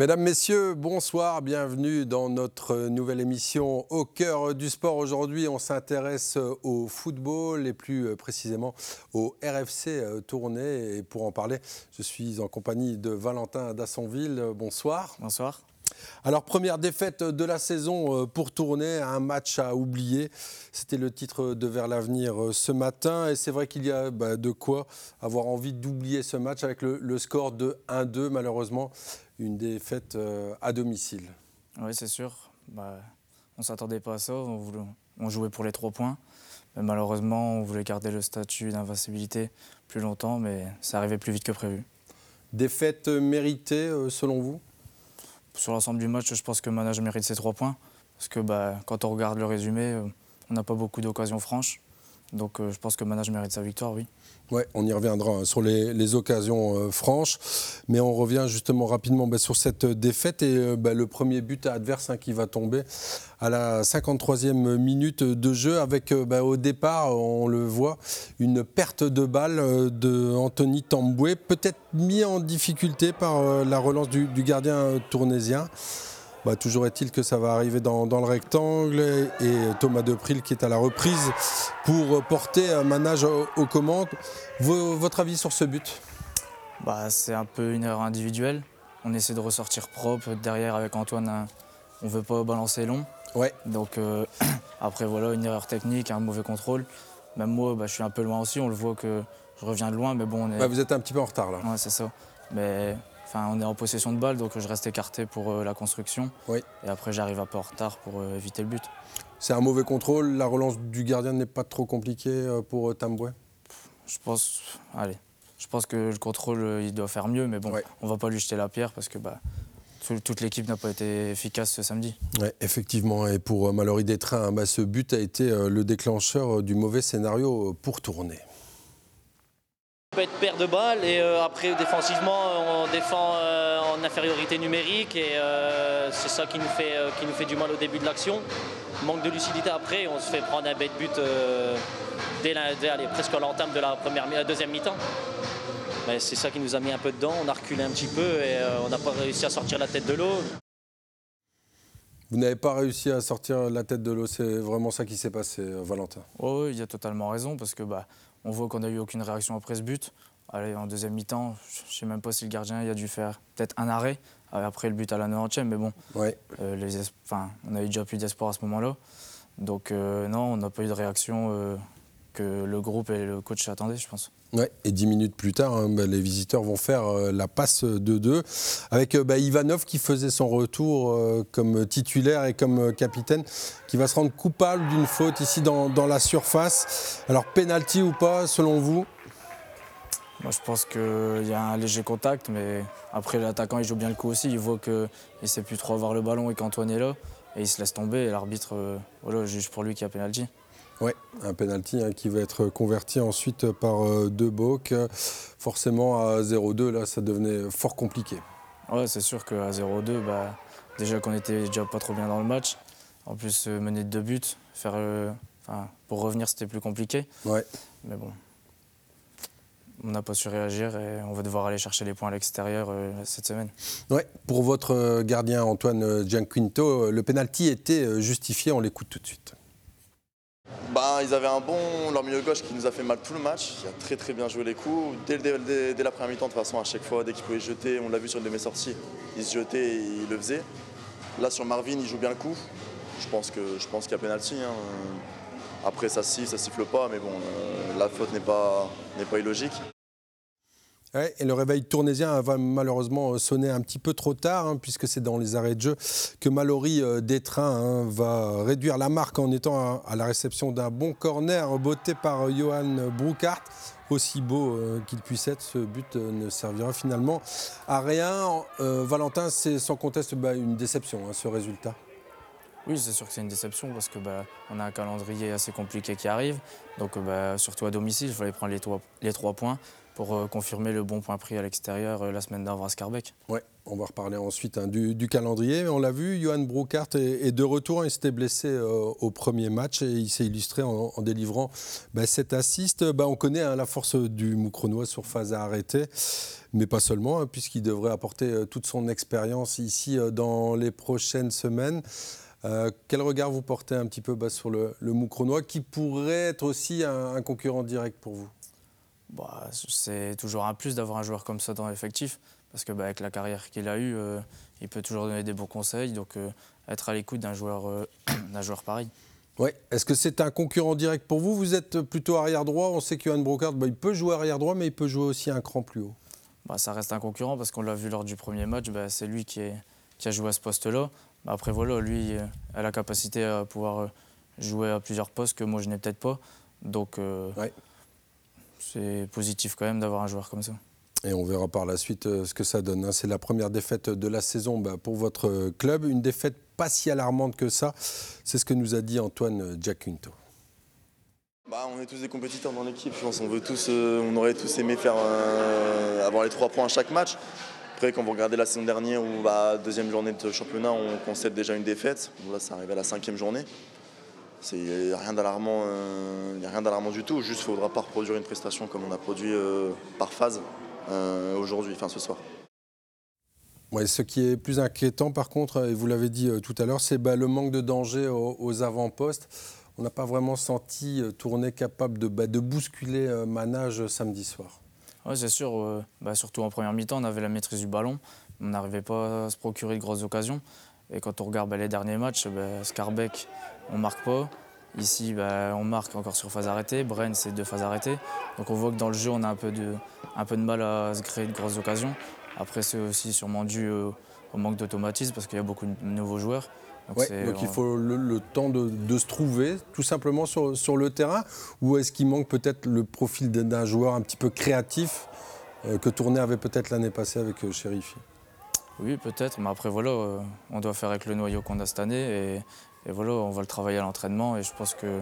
Mesdames, Messieurs, bonsoir, bienvenue dans notre nouvelle émission Au cœur du sport. Aujourd'hui, on s'intéresse au football et plus précisément au RFC Tournai. Et pour en parler, je suis en compagnie de Valentin Dassonville. Bonsoir. Bonsoir. Alors, première défaite de la saison pour tourner, un match à oublier. C'était le titre de Vers l'avenir ce matin. Et c'est vrai qu'il y a bah, de quoi avoir envie d'oublier ce match avec le, le score de 1-2, malheureusement une défaite euh, à domicile. Oui, c'est sûr. Bah, on ne s'attendait pas à ça. On, jouait pour les trois points. Mais malheureusement, on voulait garder le statut d'invincibilité plus longtemps, mais ça arrivait plus vite que prévu. Défaite méritée, euh, selon vous? Sur l'ensemble du match, je pense que Manage mérite ses trois points. Parce que bah, quand on regarde le résumé, euh, on n'a pas beaucoup d'occasions franches. Donc je pense que Manage mérite sa victoire, oui. Ouais, on y reviendra hein, sur les, occasions euh, franches, mais on revient justement rapidement bah, sur cette défaite et euh, bah, le premier but adverse hein, qui va tomber à la 53e minute de jeu avec euh, bah, au départ, on le voit, une perte de balle de Anthony Tamboué, peut-être mis en difficulté par la relance du, du gardien tournésien. Bah, toujours est-il que ça va arriver dans, le rectangle et, Thomas Depril qui est à la reprise pour porter un manage aux, commandes. votre avis sur ce but? Bah, C'est un peu une erreur individuelle. On essaie de ressortir propre. Derrière, avec Antoine, on ne veut pas balancer long. Ouais. Donc euh, après, voilà, une erreur technique, un mauvais contrôle. Même moi, bah, je suis un peu loin aussi. On le voit que je reviens de loin, mais bon. On est... vous êtes un petit peu en retard là. Ouais, c'est ça. Mais Enfin, on est en possession de balle, donc je reste écarté pour euh, la construction. Oui. Et après, j'arrive un peu en retard pour euh, éviter le but. C'est un mauvais contrôle. La relance du gardien n'est pas trop compliquée euh, pour Tamboué Je pense. Allez. Je pense que le contrôle, il doit faire mieux, mais bon, on va pas lui jeter la pierre parce que bah, toute l'équipe n'a pas été efficace ce samedi. Ouais, effectivement, et pour Mallory Détrain, bah, ce but a été le déclencheur du mauvais scénario pour tourner peut être paire de balles et euh, après défensivement on défend euh, en infériorité numérique et euh, c'est ça qui nous, fait, qui nous fait du mal au début de l'action. Manque de lucidité après, on se fait prendre un bête but dès, presque à l'entame de la, première, la deuxième mi-temps. c'est ça qui nous a mis un peu dedans, on a reculé un petit peu et on n'a pas réussi à sortir la tête de l'eau. Vous n'avez pas réussi à sortir la tête de l'eau, c'est vraiment ça qui s'est passé, Valentin? Oh, il a totalement raison parce que bah, on voit qu'on n'a eu aucune réaction après ce but. Allez, en deuxième mi-temps, je ne sais même pas si le gardien a dû faire peut-être un arrêt euh, après le but à la 90e, mais bon, ouais. euh, les on avait déjà plus d'espoir à ce moment-là. Donc euh, non, on n'a pas eu de réaction que le groupe et le coach attendaient, je pense. Et dix minutes plus tard, hein, bah, les visiteurs vont faire la passe de deux avec bah, Ivanov qui faisait son retour comme titulaire et comme capitaine, qui va se rendre coupable d'une faute ici dans, la surface. Alors, penalty ou pas, selon vous? Je pense qu'il y a un léger contact, mais après, l'attaquant, il joue bien le coup aussi. Il voit qu'il ne sait plus trop avoir le ballon et qu'Antoine est là. Et il se laisse tomber et l'arbitre euh, voilà, juge pour lui qu'il y a pénalty. Oui, un penalty hein, qui va être converti ensuite par euh, De Forcément, à 0-2, là, ça devenait fort compliqué. Ouais, c'est sûr qu'à 0-2, bah, déjà qu'on était déjà pas trop bien dans le match. En plus, euh, mener de deux buts, faire, pour revenir, c'était plus compliqué. Ouais. Mais bon, on n'a pas su réagir et on va devoir aller chercher les points à l'extérieur euh, cette semaine. Ouais, pour votre euh, gardien Antoine euh, Gianquinto, le penalty était justifié, on l'écoute tout de suite. Bah, ils avaient un bon leur milieu gauche qui nous a fait mal tout le match. Il a très très bien joué les coups. Dès, la première mi-temps, de toute façon, à chaque fois, dès qu'il pouvait jeter, on l'a vu sur une de mes sorties, il se jetait et il le faisait. Là, sur Marvin, il joue bien le coup. Je pense qu'il y a pénalty. Hein. Après, ça siffle, ça siffle pas, mais bon, euh, la faute n'est pas, pas illogique. Et le réveil tournésien va malheureusement sonner un petit peu trop tard, hein, puisque c'est dans les arrêts de jeu que Mallory euh, Détrain hein, va réduire la marque en étant à, la réception d'un bon corner botté par euh, Johan Broukart. Aussi beau qu'il puisse être, ce but ne servira finalement à rien. Valentin, c'est sans conteste bah, une déception, hein, ce résultat. Oui, c'est sûr que c'est une déception parce que bah, on a un calendrier assez compliqué qui arrive. Donc bah, surtout à domicile, il fallait prendre les trois, points pour euh, confirmer le bon point pris à l'extérieur euh, la semaine d'avant à Scarbeck. On va reparler ensuite hein, du, calendrier. On l'a vu, Johan Broekart est, de retour. Il s'était blessé euh, au premier match et il s'est illustré en, délivrant bah, cet assist. Bah, on connaît hein, la force du Moucronois sur phase à arrêter, mais pas seulement, hein, puisqu'il devrait apporter toute son expérience ici dans les prochaines semaines. Quel regard vous portez un petit peu bah, sur le, le Moucronois, qui pourrait être aussi un concurrent direct pour vous? Bah, c'est toujours un plus d'avoir un joueur comme ça dans l'effectif, parce que bah, avec la carrière qu'il a eue, euh, il peut toujours donner des bons conseils, donc euh, être à l'écoute d'un joueur, euh, d'un joueur pareil. Ouais. Est-ce que c'est un concurrent direct pour vous? Vous êtes plutôt arrière droit. On sait qu'Yohan Brocard, bah, il peut jouer arrière droit, mais il peut jouer aussi un cran plus haut. Bah, ça reste un concurrent parce qu'on l'a vu lors du premier match. Bah, c'est lui qui, est, qui, a joué à ce poste-là. Bah, après, voilà, lui a la capacité à pouvoir jouer à plusieurs postes que moi je n'ai peut-être pas. Donc, ouais c'est positif quand même d'avoir un joueur comme ça. Et on verra par la suite euh, ce que ça donne. Hein. C'est la première défaite de la saison bah, pour votre euh, club. Une défaite pas si alarmante que ça. C'est ce que nous a dit Antoine Giacunto. Bah, on est tous des compétiteurs dans l'équipe. Je pense on veut tous, euh, on aurait tous aimé faire avoir les trois points à chaque match. Après, quand vous regardez la saison dernière où bah, deuxième journée de championnat, on concède déjà une défaite. là, ça arrive à la cinquième journée. Il n'y a rien d'alarmant, euh, du tout. Juste, il ne faudra pas reproduire une prestation comme on a produit euh, par phase euh, aujourd'hui, enfin ce soir. Ce qui est plus inquiétant, par contre, et vous l'avez dit tout à l'heure, c'est bah, le manque de danger aux, avant-postes. On n'a pas vraiment senti tourner capable de, bah, de bousculer Manage samedi soir. Oui, c'est sûr. Bah, surtout en première mi-temps, on avait la maîtrise du ballon. On n'arrivait pas à se procurer de grosses occasions. Et quand on regarde les derniers matchs, Scarbeck, on marque pas. Ici, bah, on marque encore sur phase arrêtée. Bren, c'est deux phases arrêtées. Donc on voit que dans le jeu, on a un peu de, un peu de mal à se créer de grosses occasions. Après, c'est aussi sûrement dû au, manque d'automatisme parce qu'il y a beaucoup de nouveaux joueurs. Donc, il faut le, temps de, se trouver tout simplement sur, sur le terrain Ou est-ce qu'il manque peut-être le profil d'un joueur un petit peu créatif euh, que Tourné avait peut-être l'année passée avec euh, Oui, peut-être, mais après voilà, euh, on doit faire avec le noyau qu'on a cette année et, et voilà, on va le travailler à l'entraînement et je pense que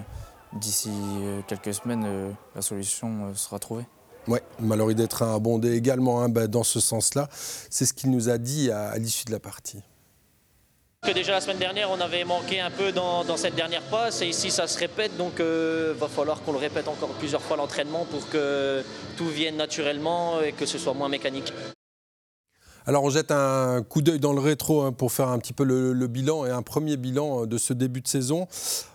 d'ici euh, quelques semaines, la solution sera trouvée. Oui, Mallory d'être a abondé également hein, bah, dans ce sens-là. C'est ce qu'il nous a dit à, l'issue de la partie. Que déjà la semaine dernière, on avait manqué un peu dans, cette dernière passe et ici ça se répète, donc il va falloir qu'on le répète encore plusieurs fois l'entraînement pour que tout vienne naturellement et que ce soit moins mécanique. Alors on jette un coup d'œil dans le rétro hein, pour faire un petit peu le, bilan et un premier bilan euh, de ce début de saison.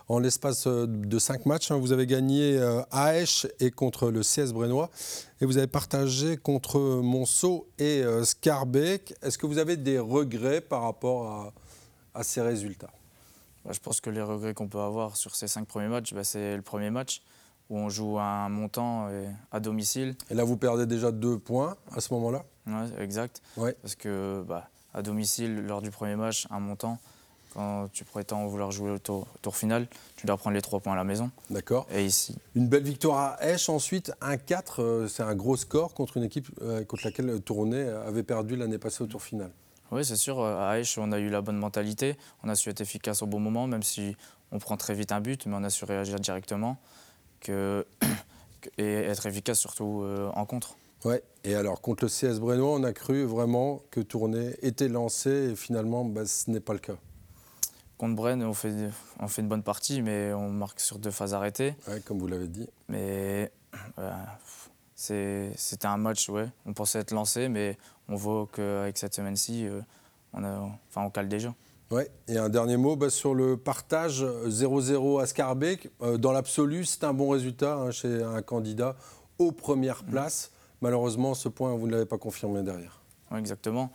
En l'espace euh, de cinq matchs, hein, vous avez gagné euh, à Esch et contre le CS Brennois et vous avez partagé contre Monceau et Scarbeck. Est-ce que vous avez des regrets par rapport à, ces résultats? Bah, Je pense que les regrets qu'on peut avoir sur ces cinq premiers matchs, bah, c'est le premier match où on joue à un montant et à domicile. Et là, vous perdez déjà deux points à ce moment-là? Oui, exact. Parce que bah, à domicile, lors du premier match, un montant, quand tu prétends vouloir jouer au tour, final, tu dois prendre les trois points à la maison. D'accord. Et ici. Une belle victoire à Esch ensuite, 1-4, euh, c'est un gros score contre une équipe euh, contre laquelle Tourné avait perdu l'année passée au tour final. Oui, c'est sûr. À Esch, on a eu la bonne mentalité. On a su être efficace au bon moment, même si on prend très vite un but, mais on a su réagir directement que... et être efficace surtout euh, en contre. Ouais. Et alors, contre le CS Brennois, on a cru vraiment que Tournai était lancé et finalement, bah, ce n'est pas le cas. Contre Bren, on fait, on fait une bonne partie, mais on marque sur deux phases arrêtées. Ouais, comme vous l'avez dit. Mais c'était un match, ouais. On pensait être lancé, mais on voit qu'avec cette semaine-ci, euh, on, enfin, on cale déjà. Ouais. Et un dernier mot bah, sur le partage 0-0 à Scarbeck. Euh, dans l'absolu, c'est un bon résultat hein, chez un candidat aux premières mmh. Malheureusement, ce point, vous ne l'avez pas confirmé derrière. Oui, exactement.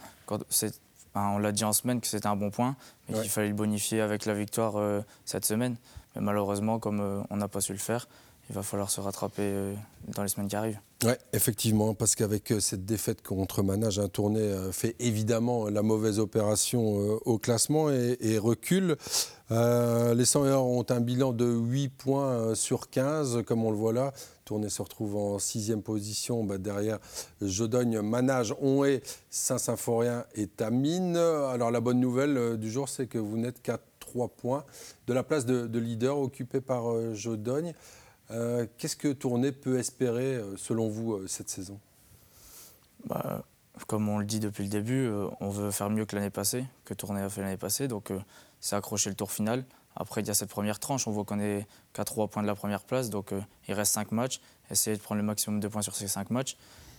on l'a dit en semaine que c'était un bon point, mais qu'il fallait le bonifier avec la victoire euh, cette semaine. Mais malheureusement, comme euh, on n'a pas su le faire, il va falloir se rattraper euh, dans les semaines qui arrivent. Oui, effectivement, parce qu'avec cette défaite contre Manage, un tournée fait évidemment la mauvaise opération au classement et, recule. les 100 ont un bilan de 8 points sur 15, comme on le voit là. Tournée se retrouve en sixième position bah, derrière Jodogne, Manage, Onhé, Saint-Symphorien et Tamine. Alors la bonne nouvelle euh, du jour, c'est que vous n'êtes qu'à trois points de la place de, leader occupée par euh, Jodogne. Euh, qu'est-ce que Tournée peut espérer, selon vous, cette saison? Bah, Comme on le dit depuis le début, euh, on veut faire mieux que l'année passée, que Tournai a fait l'année passée. Donc euh, c'est accrocher le tour final. Après, il y a cette première tranche. On voit qu'on est qu'à 3 points de la première place. Donc euh, il reste 5 matchs. Essayer de prendre le maximum de points sur ces 5 matchs.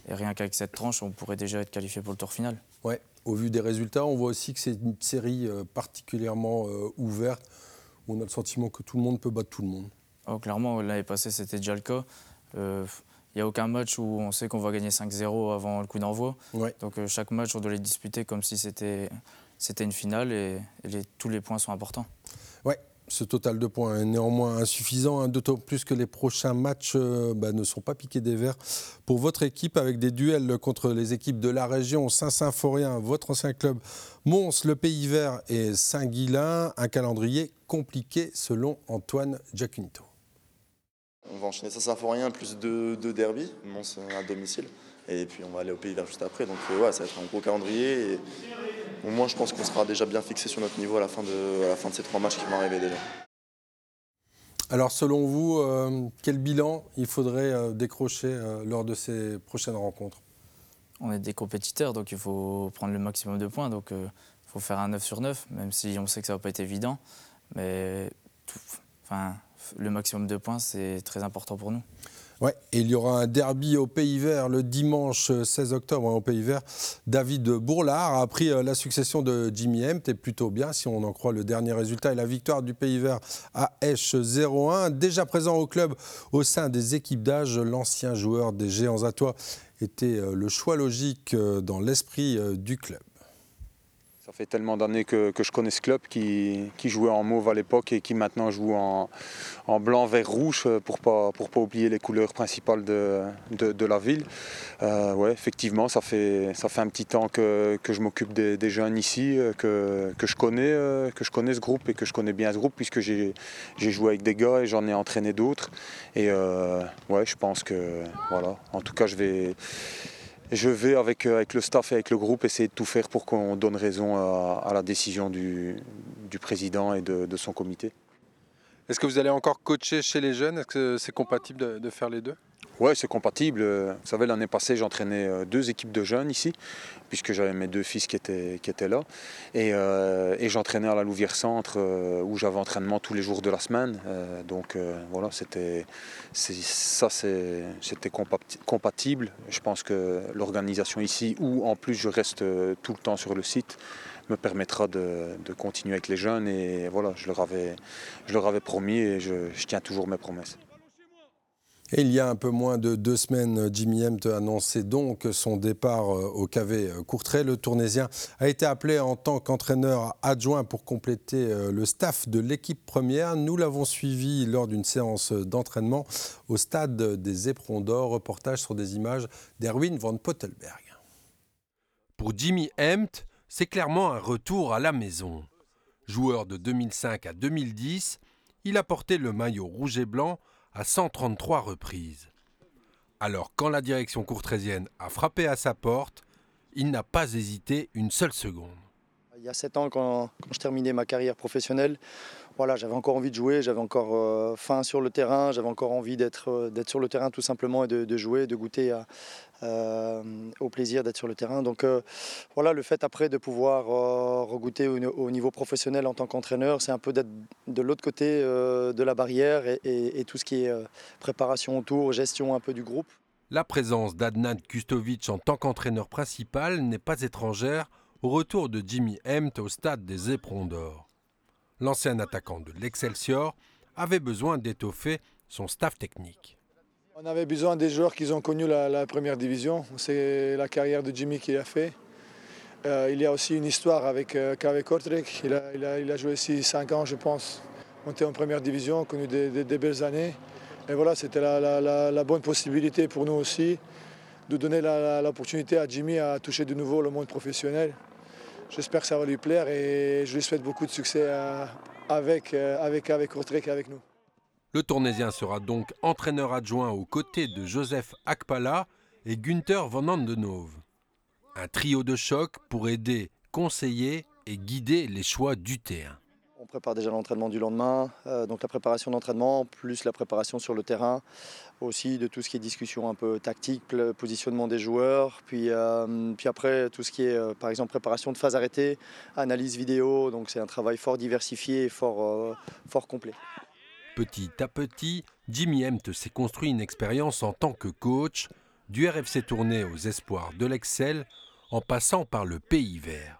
Et rien qu'avec cette tranche, on pourrait déjà être qualifié pour le tour final. Ouais, au vu des résultats, on voit aussi que c'est une série particulièrement ouverte où on a le sentiment que tout le monde peut battre tout le monde. Oh, clairement, l'année passée, c'était déjà le cas. Il n'y a aucun match où on sait qu'on va gagner 5-0 avant le coup d'envoi. Donc euh, chaque match, on doit les disputer comme si c'était une finale et, tous les points sont importants. Ouais, ce total de points est néanmoins insuffisant, hein, d'autant plus que les prochains matchs euh, bah, ne sont pas piqués des verts pour votre équipe avec des duels contre les équipes de la région, Saint-Symphorien, votre ancien club, Mons, le Pays Vert et Saint-Guilain. Un calendrier compliqué selon Antoine Giacinto. On va enchaîner ça, ça fait rien, plus deux, deux derby, Mons à domicile. Et puis on va aller au Pays Vert juste après. Donc euh, ouais, ça va être un gros calendrier. Et au moins, je pense qu'on sera déjà bien fixé sur notre niveau à la fin de, la fin de ces trois matchs qui vont arriver déjà. Alors selon vous, euh, quel bilan il faudrait euh, décrocher lors de ces prochaines rencontres? On est des compétiteurs, donc il faut prendre le maximum de points. Donc il faut faire un 9 sur 9, même si on sait que ça ne va pas être évident. Mais enfin, le maximum de points, c'est très important pour nous. Ouais, il y aura un derby au Pays Vert le dimanche 16 octobre hein, au Pays Vert. David Bourlard a pris euh, la succession de Jimmy Hempt, et plutôt bien si on en croit le dernier résultat et la victoire du Pays Vert à Esch 0-1. Déjà présent au club au sein des équipes d'âge, l'ancien joueur des Géants à était euh, le choix logique euh, dans l'esprit du club. Ça fait tellement d'années que, je connais ce club qui, jouait en mauve à l'époque et qui maintenant joue en, blanc, vert, rouge pour ne pas, pour pas oublier les couleurs principales de, la ville. Euh, ouais, effectivement, ça fait, un petit temps que, je m'occupe des, jeunes ici, que, que, je connais, euh, que je connais ce groupe et que je connais bien ce groupe puisque j'ai joué avec des gars et j'en ai entraîné d'autres. Et euh, ouais, je pense que voilà, en tout cas, je vais je vais avec, euh, avec le staff et avec le groupe essayer de tout faire pour qu'on donne raison à, la décision du, président et de, son comité. Est-ce que vous allez encore coacher chez les jeunes? Est-ce que c'est compatible de faire les deux? Oui, c'est compatible. Vous savez, l'année passée, j'entraînais euh, deux équipes de jeunes ici, puisque j'avais mes deux fils qui étaient, qui étaient là. Et, euh, j'entraînais à la Louvière Centre, euh, où j'avais entraînement tous les jours de la semaine. donc voilà, c'était ça, c'était compatible. Je pense que l'organisation ici, où en plus je reste tout le temps sur le site, me permettra de, continuer avec les jeunes. Et voilà, je leur avais, je leur avais promis et je tiens toujours mes promesses. Il y a un peu moins de deux semaines, Jimmy Hempt annonçait donc son départ euh, au KV Courtrai. Le Tournésien a été appelé en tant qu'entraîneur adjoint pour compléter euh, le staff de l'équipe première. Nous l'avons suivi lors d'une séance d'entraînement au stade des Éperons d'Or. Reportage sur des images d'Erwin van Pottelberg. Pour Jimmy Hempt, c'est clairement un retour à la maison. Joueur de 2005 à 2010, il a porté le maillot rouge et blanc à 133 reprises. Alors quand la direction courtrésienne a frappé à sa porte, il n'a pas hésité une seule seconde. Il y a sept ans, quand, je terminais ma carrière professionnelle, j'avais encore envie de jouer, j'avais encore euh, faim sur le terrain, j'avais encore envie d'être euh, sur le terrain tout simplement et de, jouer, de goûter euh, au plaisir d'être sur le terrain. Donc voilà, le fait après de pouvoir regoûter au, niveau professionnel en tant qu'entraîneur, c'est un peu d'être de l'autre côté de la barrière et, tout ce qui est préparation autour, gestion un peu du groupe. La présence d'Adnan Kustovic en tant qu'entraîneur principal n'est pas étrangère au retour de Jimmy Hempt au stade des Éperons d'Or. L'ancien attaquant de l'Excelsior avait besoin d'étoffer son staff technique. On avait besoin des joueurs qui ont connu la, première division. C'est la carrière de Jimmy qu'il a fait. Euh, il y a aussi une histoire avec euh, KV Kortrijk. Il a, joué ici 5 ans, je pense, monté en première division, connu des, belles années. Et voilà, c'était la, bonne possibilité pour nous aussi de donner l'opportunité à Jimmy à toucher de nouveau le monde professionnel. J'espère que ça va lui plaire et je lui souhaite beaucoup de succès euh, avec, avec, avec et avec nous. Le Tournésien sera donc entraîneur adjoint aux côtés de Joseph Akpala et Günther Van Andenove. Un trio de choc pour aider, conseiller et guider les choix du terrain prépare déjà l'entraînement du lendemain, euh, donc la préparation d'entraînement, plus la préparation sur le terrain, aussi de tout ce qui est discussion un peu tactique, le positionnement des joueurs, puis, euh, puis après tout ce qui est euh, par exemple préparation de phase arrêtée, analyse vidéo, donc c'est un travail fort diversifié et fort, fort complet. Petit à petit, Jimmy Hempt s'est construit une expérience en tant que coach, du RFC tourné aux espoirs de l'Excel, en passant par le Pays Vert.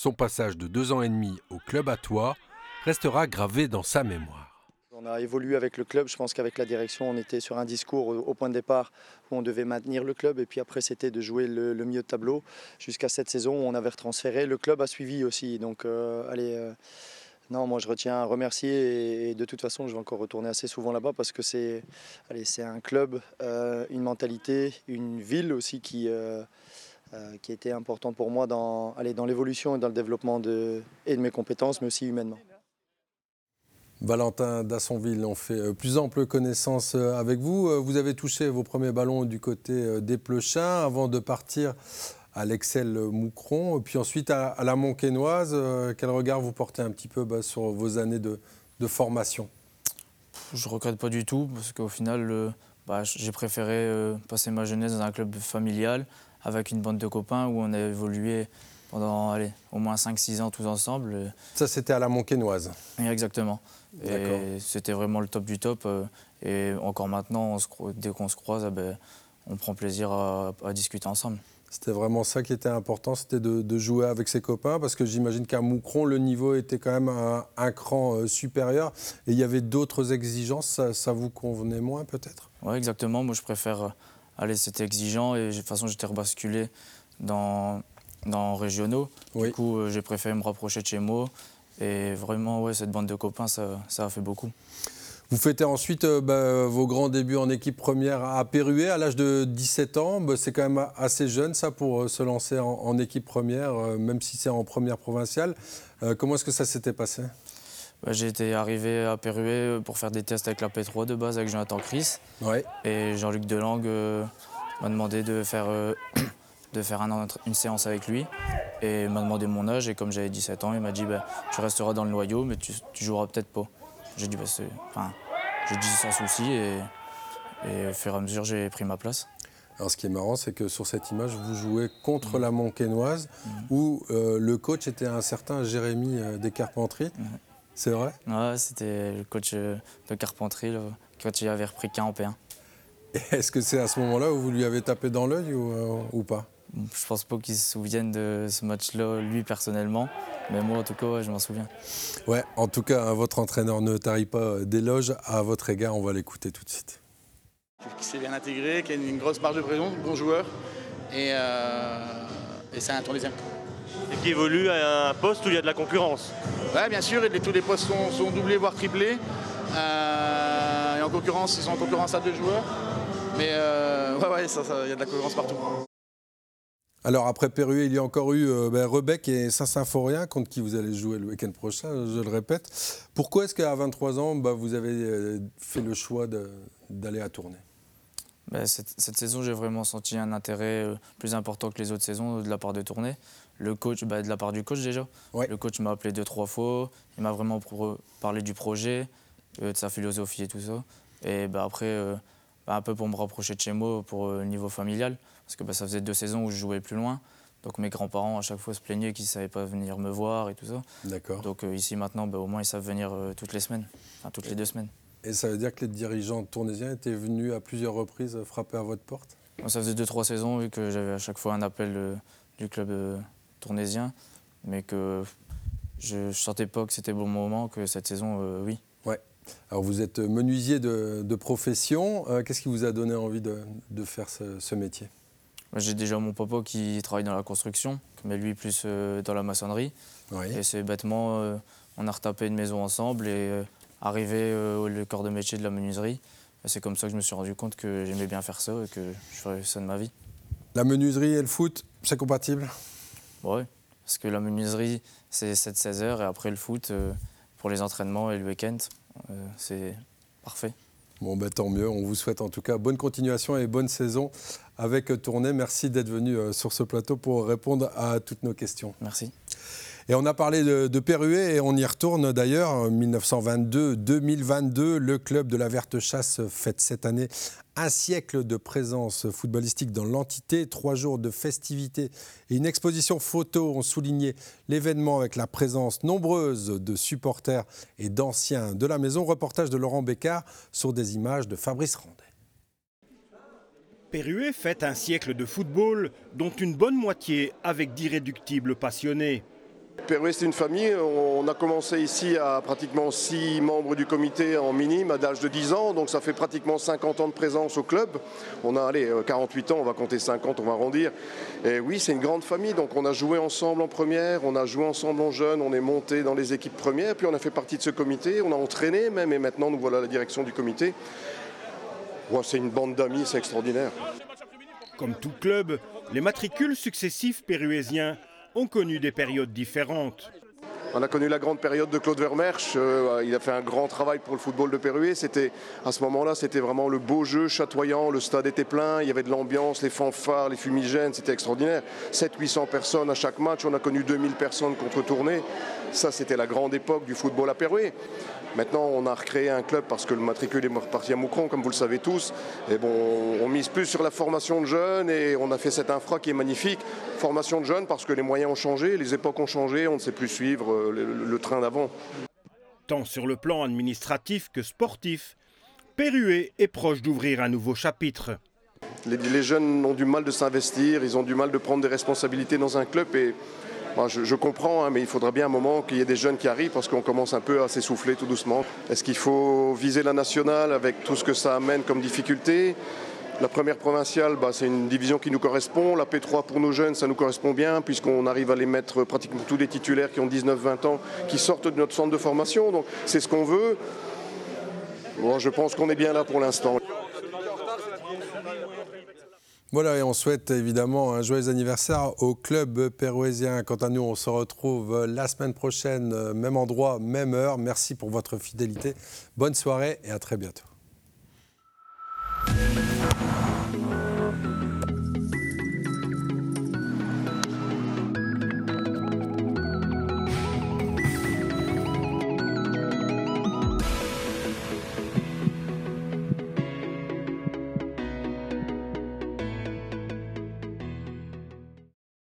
Son passage de deux ans et demi au club à toi restera gravé dans sa mémoire. On a évolué avec le club. Je pense qu'avec la direction, on était sur un discours au point de départ où on devait maintenir le club. Et puis après, c'était de jouer le, milieu de tableau jusqu'à cette saison où on avait retransféré. Le club a suivi aussi. Donc, euh, allez. Euh, non, moi je retiens à remercier et, de toute façon je vais encore retourner assez souvent là-bas parce que c'est un club, euh, une mentalité, une ville aussi qui, qui était importante pour moi dans, dans l'évolution et dans le développement de, et de mes compétences, mais aussi humainement. Valentin Dassonville, on fait euh, plus ample connaissance euh, avec vous. Vous avez touché vos premiers ballons du côté des Pleuchins avant de partir à l'Excel Moucron, puis ensuite à, la Montquenoise. Quel regard vous portez un petit peu bah, sur vos années de, formation? Je ne regrette pas du tout, parce qu'au final, bah, j'ai préféré passer ma jeunesse dans un club familial avec une bande de copains où on a évolué pendant allez, au moins 5-6 ans tous ensemble. Ça, c'était à la Monquenoise Exactement. Et c'était vraiment le top du top. Euh, et encore maintenant, dès qu'on se croise, eh ben, on prend plaisir à, discuter ensemble. C'était vraiment ça qui était important, c'était de, jouer avec ses copains, parce que j'imagine qu'à Moucron, le niveau était quand même un, cran euh, supérieur. Et il y avait d'autres exigences, ça, ça vous convenait moins peut-être? Oui, exactement. Moi, je préfère allez, c'était exigeant et de toute façon, j'étais rebasculé dans, dans régionaux. Du coup, euh, j'ai préféré me rapprocher de chez moi. Et vraiment, ouais, cette bande de copains, ça, ça a fait beaucoup. Vous fêtez ensuite euh, bah, vos grands débuts en équipe première à Pérué à l'âge de 17 ans. Bah, c'est quand même assez jeune ça pour euh, se lancer en, équipe première, même si c'est en première provinciale. comment est-ce que ça s'était passé? Bah, j'ai été arrivé à Pérué pour faire des tests avec la P3 de base avec Jonathan Chris. Ouais. Et Jean-Luc Delangue euh, m'a demandé de faire, euh, de faire une séance avec lui. Et m'a demandé mon âge. Et comme j'avais 17 ans, il m'a dit bah, Tu resteras dans le noyau, mais tu, tu joueras peut-être pas. J'ai dit bah, enfin, J'ai dit sans souci. Et, et au fur et à mesure, j'ai pris ma place. Alors, ce qui est marrant, c'est que sur cette image, vous jouez contre mmh. la Monquenoise, mmh. où euh, le coach était un certain Jérémy Descarpentries. Mmh. C'est vrai Ouais, c'était le coach euh, de Carpentry quand il avait repris qu'un en P1. Est-ce que c'est à ce moment-là où vous lui avez tapé dans l'œil ou, euh, pas? Je pense pas qu'il se souvienne de ce match-là, lui personnellement. Mais moi, en tout cas, je m'en souviens. Ouais, en tout cas, votre entraîneur ne tarit pas d'éloges à votre égard. On va l'écouter tout de suite. Qui s'est bien intégré, qui a une grosse marge de présence, bon joueur. Et, euh, et c'est un tournisien. Et qui évolue à un poste où il y a de la concurrence Oui, bien sûr, et tous les postes sont, doublés, voire triplés. Euh, et en concurrence, ils sont en concurrence à deux joueurs. Mais euh, ouais, ouais, il y a de la concurrence partout. Alors après Perruet, il y a encore eu euh, ben, Rebec et Saint-Symphorien contre qui vous allez jouer le week-end prochain, je le répète. Pourquoi est-ce qu'à 23 ans, bah, vous avez euh, fait le choix d'aller à tourner bah, cette, saison, j'ai vraiment senti un intérêt plus important que les autres saisons de la part de tourner le coach, bah, de la part du coach déjà. Le coach m'a appelé deux, trois fois. Il m'a vraiment parlé du projet, euh, de sa philosophie et tout ça. Et bah, après, euh, bah, un peu pour me rapprocher de chez moi pour euh, le niveau familial. Parce que ça faisait deux saisons où je jouais plus loin. Donc mes grands-parents à chaque fois se plaignaient qu'ils ne savaient pas venir me voir et tout ça. D'accord. Donc ici maintenant, au moins ils savent venir toutes les semaines, enfin toutes les deux semaines. Et ça veut dire que les dirigeants tournésiens étaient venus à plusieurs reprises frapper à votre porte? Ça faisait deux, trois saisons vu que j'avais à chaque fois un appel du club tournésien, mais que je ne sentais pas que c'était bon moment, que cette saison, euh, oui. Ouais. Alors vous êtes menuisier de, profession. Euh, qu'est-ce qui vous a donné envie de, faire ce, métier? J'ai déjà mon papa qui travaille dans la construction, mais lui plus euh, dans la maçonnerie. Et c'est bêtement, on a retapé une maison ensemble et arrivé au corps de métier de la menuiserie. C'est comme ça que je me suis rendu compte que j'aimais bien faire ça et que je ferais ça de ma vie. La menuiserie et le foot, c'est compatible? Oui, parce que la menuiserie, c'est 7-16 heures et après le foot, euh, pour les entraînements et le week-end, euh, c'est parfait. Bon, ben, tant mieux. On vous souhaite en tout cas bonne continuation et bonne saison avec Tournée. Merci d'être venu euh, sur ce plateau pour répondre à toutes nos questions. Merci. Et on a parlé de, de et on y retourne d'ailleurs. 1922-2022, le club de la Verte Chasse fête cette année un siècle de présence footballistique dans l'entité, trois jours de festivités et une exposition photo ont souligné l'événement avec la présence nombreuse de supporters et d'anciens de la maison. Reportage de Laurent Bécard sur des images de Fabrice Randet. Perruet fête un siècle de football, dont une bonne moitié avec d'irréductibles passionnés. Perruet, c'est une famille. On a commencé ici à pratiquement 6 membres du comité en minime à l'âge de 10 ans, donc ça fait pratiquement 50 ans de présence au club. On a allez, 48 ans, on va compter 50, on va arrondir. Et oui, c'est une grande famille, donc on a joué ensemble en première, on a joué ensemble en jeune, on est monté dans les équipes premières, puis on a fait partie de ce comité, on a entraîné même, et maintenant nous voilà à la direction du comité. c'est une bande d'amis, c'est extraordinaire. Comme tout club, les matricules successifs péruésiens ont connu des périodes différentes. On a connu la grande période de Claude Vermersch. Euh, il a fait un grand travail pour le football de Pérué. C'était à ce moment-là, c'était vraiment le beau jeu chatoyant. Le stade était plein. Il y avait de l'ambiance, les fanfares, les fumigènes. C'était extraordinaire. 700-800 personnes à chaque match. On a connu 2000 personnes contre tournées. Ça, c'était la grande époque du football à Pérué. Maintenant, on a recréé un club parce que le matricule est reparti à Moucron, comme vous le savez tous. Et on mise plus sur la formation de jeunes et on a fait cette infra qui est magnifique. Formation de jeunes parce que les moyens ont changé, les époques ont changé, on ne sait plus suivre euh, le, train d'avant. Tant sur le plan administratif que sportif, Perruet est proche d'ouvrir un nouveau chapitre. Les, les, jeunes ont du mal de s'investir, ils ont du mal de prendre des responsabilités dans un club et je, comprends, hein, mais il faudra bien un moment qu'il y ait des jeunes qui arrivent parce qu'on commence un peu à s'essouffler tout doucement. Est-ce qu'il faut viser la nationale avec tout ce que ça amène comme difficulté la première provinciale, bah, c'est une division qui nous correspond. La P3 pour nos jeunes, ça nous correspond bien, puisqu'on arrive à les mettre pratiquement tous les titulaires qui ont 19-20 ans, qui sortent de notre centre de formation. Donc c'est ce qu'on veut. je pense qu'on est bien là pour l'instant. Voilà, et on souhaite évidemment un joyeux anniversaire au club pérouésien. Quant à nous, on se retrouve la semaine prochaine, même endroit, même heure. Merci pour votre fidélité. Bonne soirée et à très bientôt.